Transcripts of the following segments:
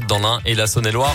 dans l'Ain et la Saône-et-Loire.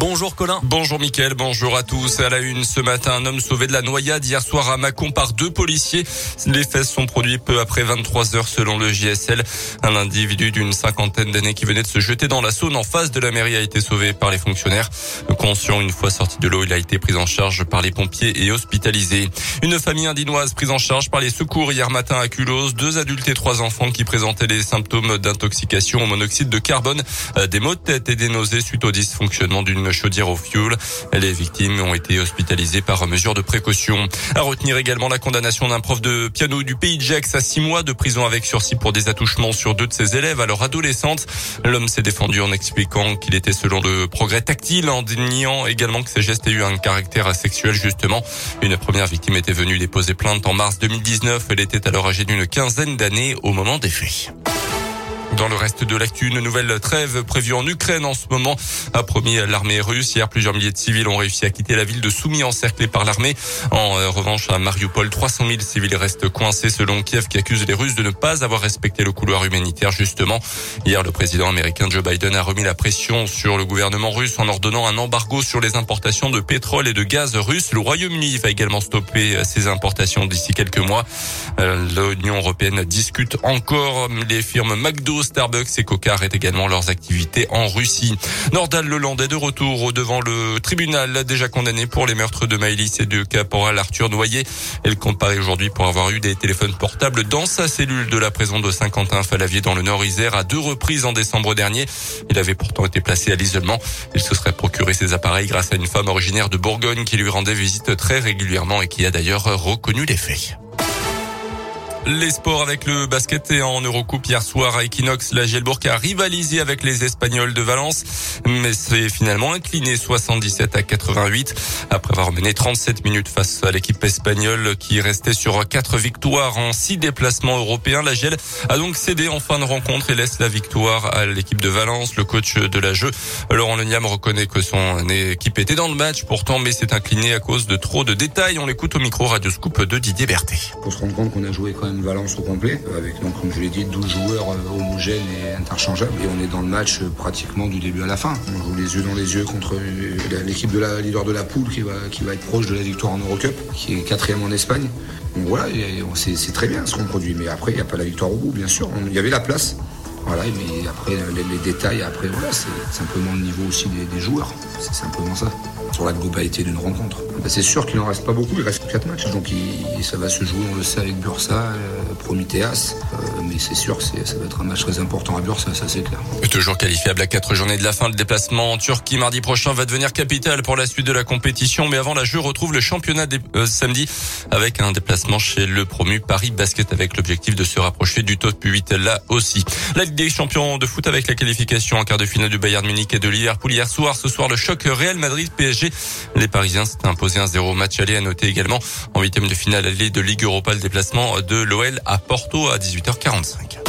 Bonjour Colin. Bonjour Mickaël, bonjour à tous. À la une ce matin, un homme sauvé de la noyade hier soir à Mâcon par deux policiers. Les faits sont produits peu après 23 heures selon le JSL. Un individu d'une cinquantaine d'années qui venait de se jeter dans la Saône en face de la mairie a été sauvé par les fonctionnaires. Conscient une fois sorti de l'eau, il a été pris en charge par les pompiers et hospitalisé. Une famille indinoise prise en charge par les secours hier matin à Culose. Deux adultes et trois enfants qui présentaient les symptômes d'intoxication au monoxyde de carbone, euh, des maux de tête et des nausées suite au dysfonctionnement d'une chaudière au fioul. Les victimes ont été hospitalisées par mesure de précaution. À retenir également la condamnation d'un prof de piano du pays de Gex à six mois de prison avec sursis pour des attouchements sur deux de ses élèves alors adolescentes. L'homme s'est défendu en expliquant qu'il était selon le progrès tactile, en déniant également que ces gestes aient eu un caractère sexuel justement. Une première victime était venue déposer plainte en mars 2019. Elle était alors âgée d'une quinzaine d'années au moment des faits. Dans le reste de l'actu, une nouvelle trêve prévue en Ukraine en ce moment a promis l'armée russe. Hier, plusieurs milliers de civils ont réussi à quitter la ville de Soumy encerclée par l'armée. En euh, revanche, à Mariupol, 300 000 civils restent coincés selon Kiev qui accuse les Russes de ne pas avoir respecté le couloir humanitaire justement. Hier, le président américain Joe Biden a remis la pression sur le gouvernement russe en ordonnant un embargo sur les importations de pétrole et de gaz russe. Le Royaume-Uni va également stopper ses importations d'ici quelques mois. Euh, L'Union européenne discute encore. Les firmes McDo Starbucks et Coca arrêtent également leurs activités en Russie. Nordal Lelandais de retour devant le tribunal déjà condamné pour les meurtres de Maëlys et de caporal Arthur Noyer. Elle comparaît aujourd'hui pour avoir eu des téléphones portables dans sa cellule de la prison de Saint-Quentin-Falavier dans le Nord-Isère à deux reprises en décembre dernier. Il avait pourtant été placé à l'isolement. Il se serait procuré ses appareils grâce à une femme originaire de Bourgogne qui lui rendait visite très régulièrement et qui a d'ailleurs reconnu les faits. Les sports avec le basket et en Eurocoupe hier soir à Equinox, la Gielbourg a rivalisé avec les Espagnols de Valence, mais c'est finalement incliné 77 à 88 après avoir mené 37 minutes face à l'équipe espagnole qui restait sur quatre victoires en six déplacements européens. La Giel a donc cédé en fin de rencontre et laisse la victoire à l'équipe de Valence. Le coach de la jeu, Laurent Leniam, reconnaît que son équipe était dans le match pourtant, mais s'est incliné à cause de trop de détails. On l'écoute au micro Radio Scoop de Didier Berthet. Valence au complet, avec donc comme je l'ai dit 12 joueurs euh, homogènes et interchangeables. Et on est dans le match euh, pratiquement du début à la fin. On joue les yeux dans les yeux contre euh, l'équipe de la leader de la poule qui va, qui va être proche de la victoire en Eurocup, qui est quatrième en Espagne. Donc voilà, c'est très bien ce qu'on produit. Mais après, il n'y a pas la victoire au bout, bien sûr. Il y avait la place. Voilà, mais après, les, détails, après, voilà, c'est simplement le niveau aussi des, joueurs. C'est simplement ça. Sur la globalité d'une rencontre. Ben, c'est sûr qu'il n'en reste pas beaucoup, il reste 4 matchs. Donc ça va se jouer, on le sait, avec Bursa, euh, Prometheas. Euh, mais c'est sûr que ça va être un match très important à Bursa, ça c'est clair. toujours qualifiable à 4 journées de la fin, le déplacement en Turquie mardi prochain va devenir capital pour la suite de la compétition. Mais avant la jeu, retrouve le championnat des, euh, samedi avec un déplacement chez le promu Paris Basket avec l'objectif de se rapprocher du top 8 là aussi. La des champions de foot avec la qualification en quart de finale du Bayern Munich et de Liverpool hier soir. Ce soir, le choc Real Madrid-PSG. Les Parisiens s'étaient imposés un 0 match aller à noter également en huitième de finale allée de Ligue Europa. Le déplacement de l'OL à Porto à 18h45.